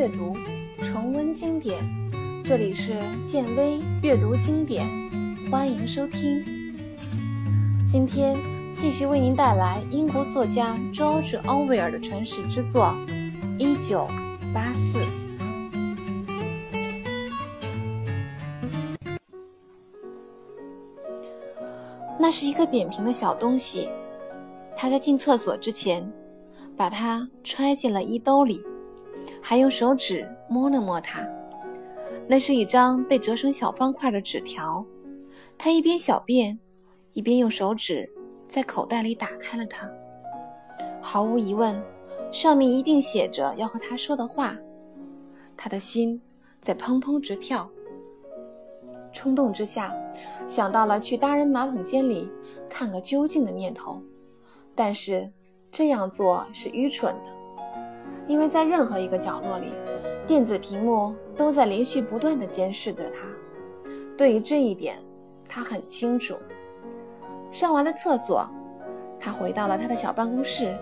阅读，重温经典。这里是建威阅读经典，欢迎收听。今天继续为您带来英国作家 George Orwell 的传世之作《一九八四》。那是一个扁平的小东西。他在进厕所之前，把它揣进了衣兜里，还用手指摸了摸它。那是一张被折成小方块的纸条。他一边小便，一边用手指在口袋里打开了它。毫无疑问，上面一定写着要和他说的话。他的心在砰砰直跳。冲动之下，想到了去大人马桶间里看个究竟的念头。但是这样做是愚蠢的，因为在任何一个角落里，电子屏幕都在连续不断地监视着他。对于这一点，他很清楚。上完了厕所，他回到了他的小办公室，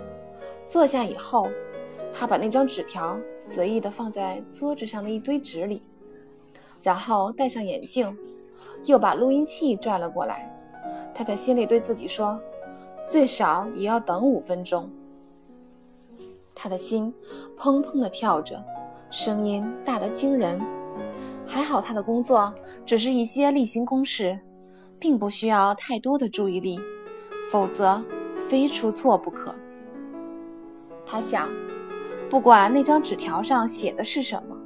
坐下以后，他把那张纸条随意地放在桌子上的一堆纸里，然后戴上眼镜，又把录音器拽了过来。他在心里对自己说。最少也要等五分钟。他的心砰砰地跳着，声音大得惊人。还好他的工作只是一些例行公事，并不需要太多的注意力，否则非出错不可。他想，不管那张纸条上写的是什么，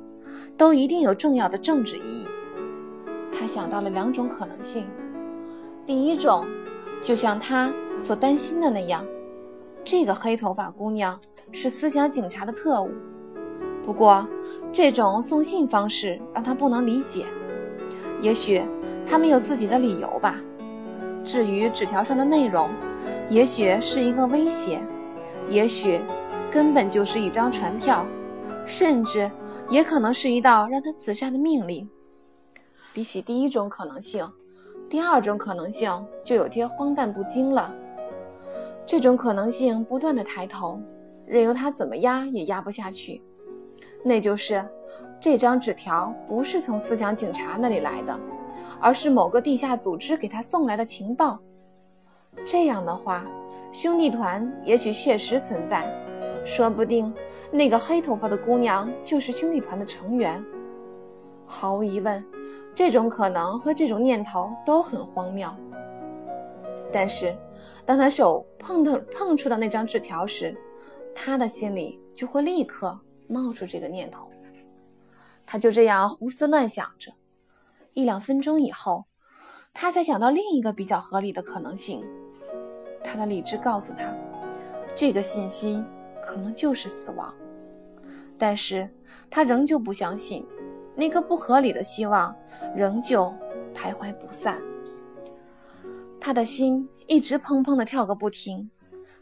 都一定有重要的政治意义。他想到了两种可能性：第一种，就像他。所担心的那样，这个黑头发姑娘是思想警察的特务。不过，这种送信方式让他不能理解。也许他们有自己的理由吧。至于纸条上的内容，也许是一个威胁，也许根本就是一张传票，甚至也可能是一道让他自杀的命令。比起第一种可能性，第二种可能性就有些荒诞不经了。这种可能性不断的抬头，任由他怎么压也压不下去。那就是这张纸条不是从思想警察那里来的，而是某个地下组织给他送来的情报。这样的话，兄弟团也许确实存在，说不定那个黑头发的姑娘就是兄弟团的成员。毫无疑问，这种可能和这种念头都很荒谬。但是。当他手碰到碰触到那张纸条时，他的心里就会立刻冒出这个念头。他就这样胡思乱想着，一两分钟以后，他才想到另一个比较合理的可能性。他的理智告诉他，这个信息可能就是死亡，但是他仍旧不相信，那个不合理的希望仍旧徘徊不散。他的心一直砰砰地跳个不停，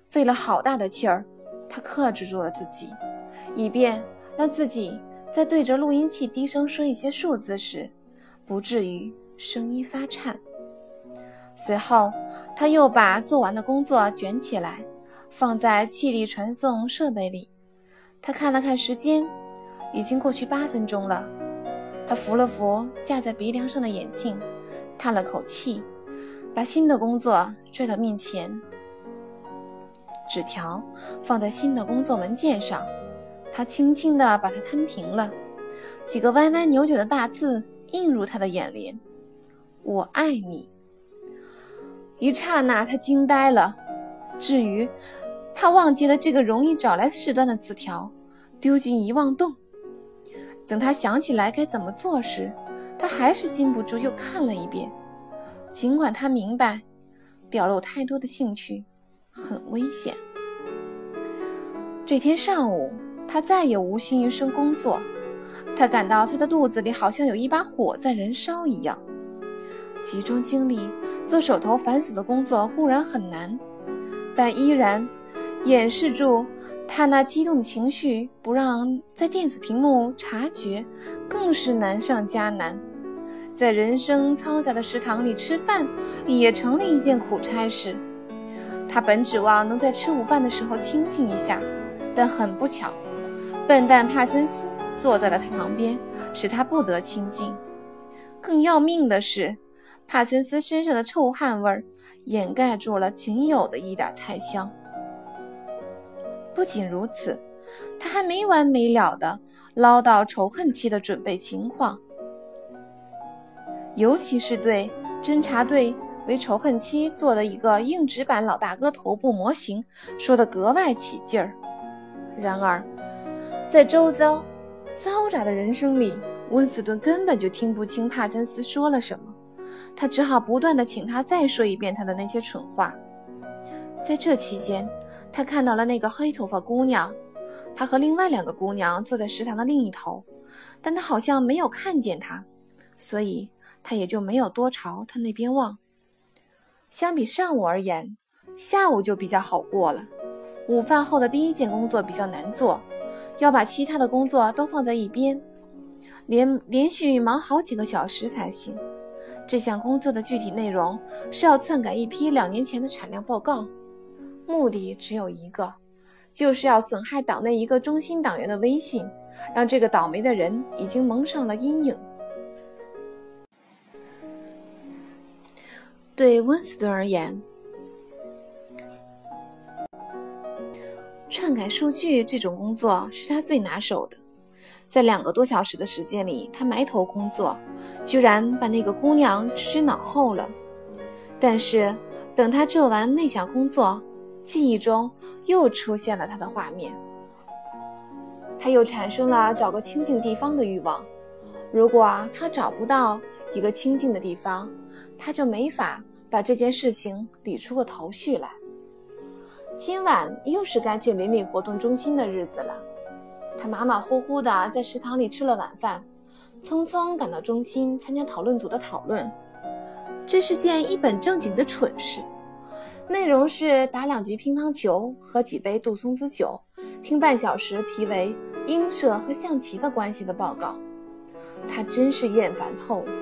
费了好大的气儿，他克制住了自己，以便让自己在对着录音器低声说一些数字时，不至于声音发颤。随后，他又把做完的工作卷起来，放在气力传送设备里。他看了看时间，已经过去八分钟了。他扶了扶架在鼻梁上的眼镜，叹了口气。把新的工作拽到面前，纸条放在新的工作文件上，他轻轻地把它摊平了，几个歪歪扭扭的大字映入他的眼帘：“我爱你。”一刹那，他惊呆了。至于他忘记了这个容易找来事端的字条，丢进遗忘洞。等他想起来该怎么做时，他还是禁不住又看了一遍。尽管他明白，表露太多的兴趣很危险。这天上午，他再也无心于生工作。他感到他的肚子里好像有一把火在燃烧一样。集中精力做手头繁琐的工作固然很难，但依然掩饰住他那激动的情绪，不让在电子屏幕察觉，更是难上加难。在人生嘈杂的食堂里吃饭，也成了一件苦差事。他本指望能在吃午饭的时候清静一下，但很不巧，笨蛋帕森斯坐在了他旁边，使他不得清静。更要命的是，帕森斯身上的臭汗味儿掩盖住了仅有的一点菜香。不仅如此，他还没完没了地唠叨仇恨期的准备情况，尤其是对侦察队为仇恨期做的一个硬纸板老大哥头部模型说得格外起劲儿。然而，在周遭嘈杂的人声里，温斯顿根本就听不清帕森斯说了什么，他只好不断地请他再说一遍他的那些蠢话。在这期间，他看到了那个黑头发姑娘，她和另外两个姑娘坐在食堂的另一头，但他好像没有看见她，所以他也就没有多朝她那边望。相比上午而言，下午就比较好过了。午饭后的第一件工作比较难做，要把其他的工作都放在一边。连连续忙好几个小时才行。这项工作的具体内容是要篡改一批两年前的产量报告，目的只有一个，就是要损害党内一个中心党员的威信，让这个倒霉的人已经蒙上了阴影。对温斯顿而言，篡改数据这种工作是他最拿手的。在两个多小时的时间里，他埋头工作，居然把那个姑娘置之脑后了。但是，等他做完那项工作，记忆中又出现了他的画面。他又产生了找个清静地方的欲望。如果他找不到一个清静的地方，他就没法把这件事情理出个头绪来。今晚又是该去邻里活动中心的日子了。他马马虎虎地在食堂里吃了晚饭，匆匆赶到中心参加讨论组的讨论。这是件一本正经的蠢事，内容是打两局乒乓球，喝几杯杜松子酒，听半小时题为“英舍和象棋的关系”的报告。他真是厌烦透了。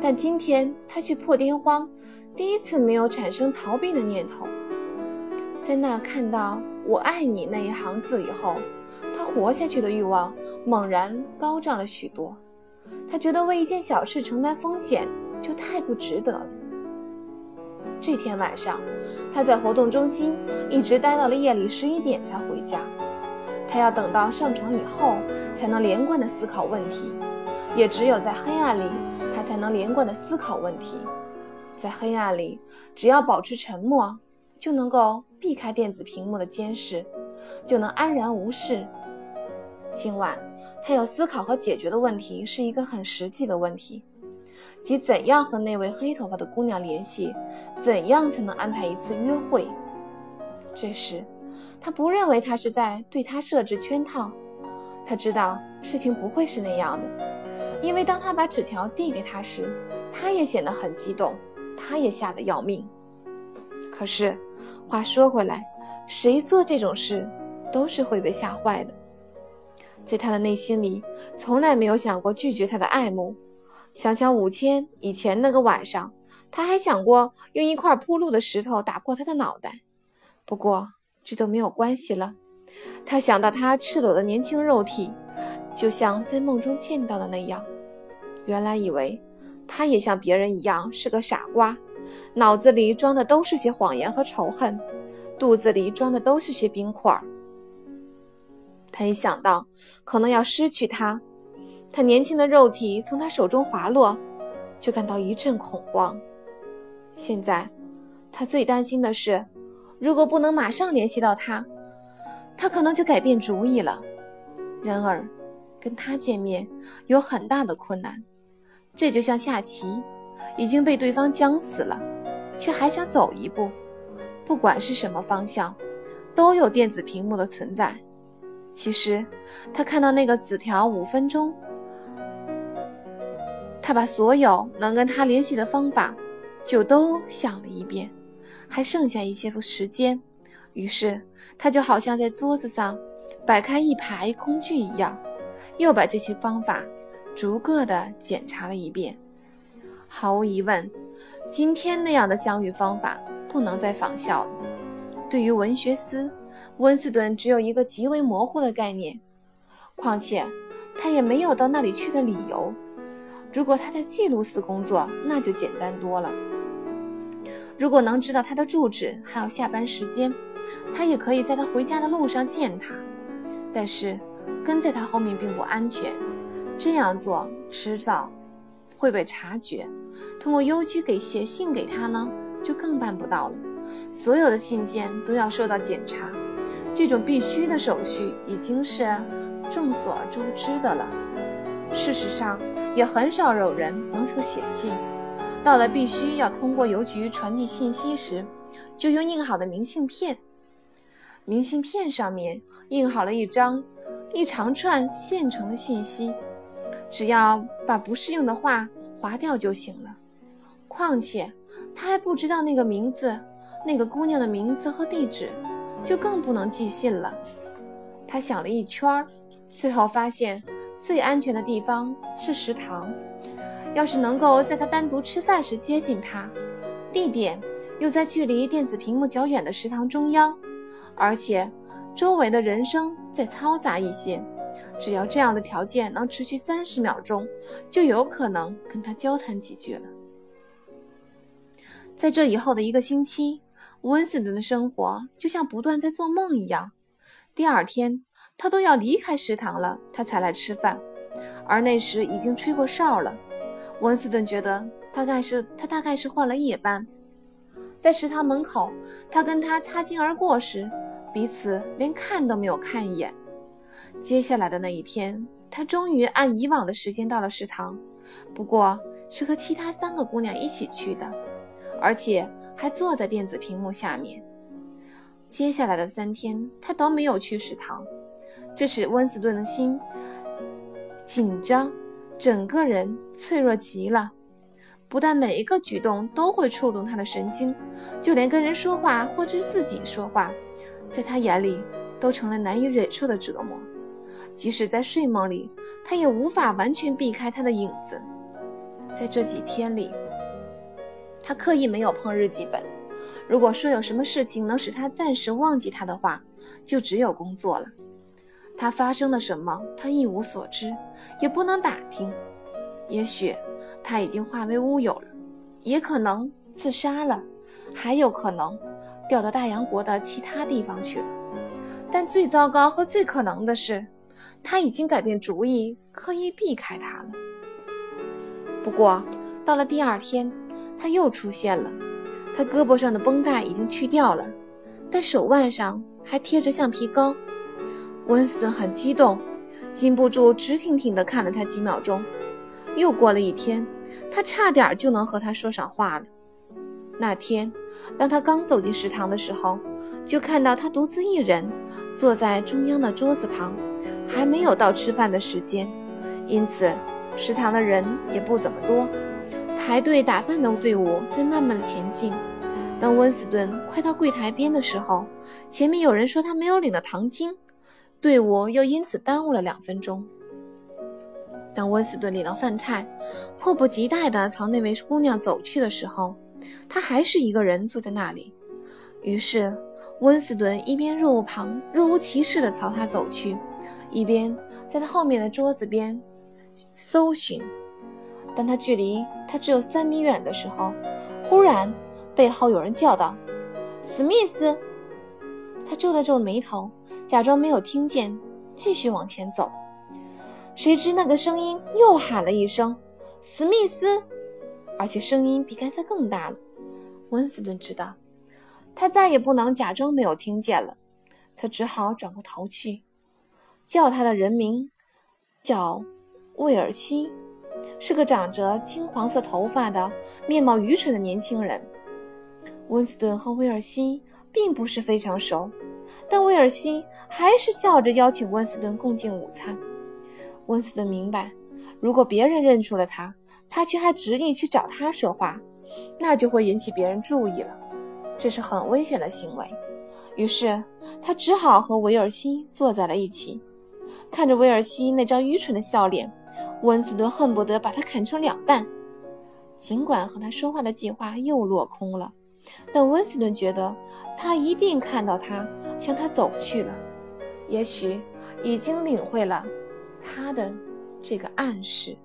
但今天他却破天荒，第一次没有产生逃避的念头。在那看到“我爱你”那一行字以后。他活下去的欲望猛然高涨了许多，他觉得为一件小事承担风险就太不值得了。这天晚上，他在活动中心一直待到了夜里十一点才回家。他要等到上床以后才能连贯地思考问题，也只有在黑暗里，他才能连贯地思考问题。在黑暗里，只要保持沉默，就能够避开电子屏幕的监视，就能安然无事。今晚，他要思考和解决的问题是一个很实际的问题，即怎样和那位黑头发的姑娘联系，怎样才能安排一次约会。这时，他不认为他是在对他设置圈套，他知道事情不会是那样的，因为当他把纸条递给他时，他也显得很激动，他也吓得要命。可是，话说回来，谁做这种事都是会被吓坏的。在他的内心里，从来没有想过拒绝他的爱慕。想想五千以前那个晚上，他还想过用一块铺路的石头打破他的脑袋。不过这都没有关系了。他想到他赤裸的年轻肉体，就像在梦中见到的那样。原来以为他也像别人一样是个傻瓜，脑子里装的都是些谎言和仇恨，肚子里装的都是些冰块。他一想到可能要失去他，他年轻的肉体从他手中滑落，就感到一阵恐慌。现在，他最担心的是，如果不能马上联系到他，他可能就改变主意了。然而，跟他见面有很大的困难，这就像下棋，已经被对方僵死了，却还想走一步。不管是什么方向，都有电子屏幕的存在。其实，他看到那个纸条五分钟，他把所有能跟他联系的方法就都想了一遍，还剩下一些时间。于是，他就好像在桌子上摆开一排工具一样，又把这些方法逐个的检查了一遍。毫无疑问，今天那样的相遇方法不能再仿效。对于文学思。温斯顿只有一个极为模糊的概念，况且他也没有到那里去的理由。如果他在记录司工作，那就简单多了。如果能知道他的住址还有下班时间，他也可以在他回家的路上见他。但是跟在他后面并不安全，这样做迟早会被察觉。通过邮局给写信给他呢，就更办不到了。所有的信件都要受到检查，这种必须的手续已经是众所周知的了。事实上，也很少有人能够写信。到了必须要通过邮局传递信息时，就用印好的明信片。明信片上面印好了一张一长串现成的信息，只要把不适用的话划掉就行了。况且他还不知道那个名字、那个姑娘的名字和地址，就更不能寄信了。他想了一圈，最后发现。最安全的地方是食堂。要是能够在他单独吃饭时接近他，地点又在距离电子屏幕较远的食堂中央，而且周围的人声再嘈杂一些，只要这样的条件能持续三十秒钟，就有可能跟他交谈几句了。在这以后的一个星期，温斯顿的生活就像不断在做梦一样。第二天。他都要离开食堂了，他才来吃饭，而那时已经吹过哨了。温斯顿觉得大概是他大概是换了夜班。在食堂门口，他跟他擦肩而过时，彼此连看都没有看一眼。接下来的那一天，他终于按以往的时间到了食堂，不过是和其他三个姑娘一起去的，而且还坐在电子屏幕下面。接下来的三天，他都没有去食堂。这使温斯顿的心紧张，整个人脆弱极了。不但每一个举动都会触动他的神经，就连跟人说话或者自己说话，在他眼里都成了难以忍受的折磨。即使在睡梦里，他也无法完全避开他的影子。在这几天里，他刻意没有碰日记本。如果说有什么事情能使他暂时忘记他的话，就只有工作了。他发生了什么？他一无所知，也不能打听。也许他已经化为乌有了，也可能自杀了，还有可能调到大洋国的其他地方去了。但最糟糕和最可能的是，他已经改变主意，刻意避开他了。不过到了第二天，他又出现了。他胳膊上的绷带已经去掉了，但手腕上还贴着橡皮膏。温斯顿很激动，禁不住直挺挺地看了他几秒钟。又过了一天，他差点就能和他说上话了。那天，当他刚走进食堂的时候，就看到他独自一人坐在中央的桌子旁，还没有到吃饭的时间，因此食堂的人也不怎么多。排队打饭的队伍在慢慢的前进。当温斯顿快到柜台边的时候，前面有人说他没有领到糖精。队伍又因此耽误了两分钟。当温斯顿领到饭菜，迫不及待地朝那位姑娘走去的时候，他还是一个人坐在那里。于是，温斯顿一边若无旁若无其事地朝她走去，一边在他后面的桌子边搜寻。当他距离他只有三米远的时候，忽然背后有人叫道：“史密斯！”他皱了皱眉头。假装没有听见，继续往前走。谁知那个声音又喊了一声：“史密斯！”而且声音比刚才更大了。温斯顿知道，他再也不能假装没有听见了。他只好转过头去。叫他的人名叫威尔西，是个长着金黄色头发的、面貌愚蠢的年轻人。温斯顿和威尔西并不是非常熟。但威尔西还是笑着邀请温斯顿共进午餐。温斯顿明白，如果别人认出了他，他却还执意去找他说话，那就会引起别人注意了，这是很危险的行为。于是他只好和威尔西坐在了一起，看着威尔西那张愚蠢的笑脸，温斯顿恨不得把他砍成两半。尽管和他说话的计划又落空了。但温斯顿觉得，他一定看到他向他走去了，也许已经领会了他的这个暗示。